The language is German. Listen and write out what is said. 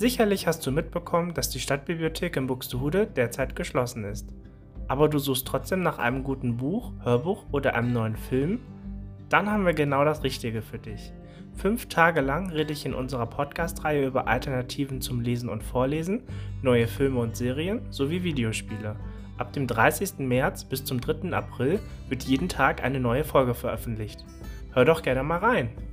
Sicherlich hast du mitbekommen, dass die Stadtbibliothek in Buxtehude derzeit geschlossen ist. Aber du suchst trotzdem nach einem guten Buch, Hörbuch oder einem neuen Film? Dann haben wir genau das Richtige für dich. Fünf Tage lang rede ich in unserer Podcast-Reihe über Alternativen zum Lesen und Vorlesen, neue Filme und Serien sowie Videospiele. Ab dem 30. März bis zum 3. April wird jeden Tag eine neue Folge veröffentlicht. Hör doch gerne mal rein!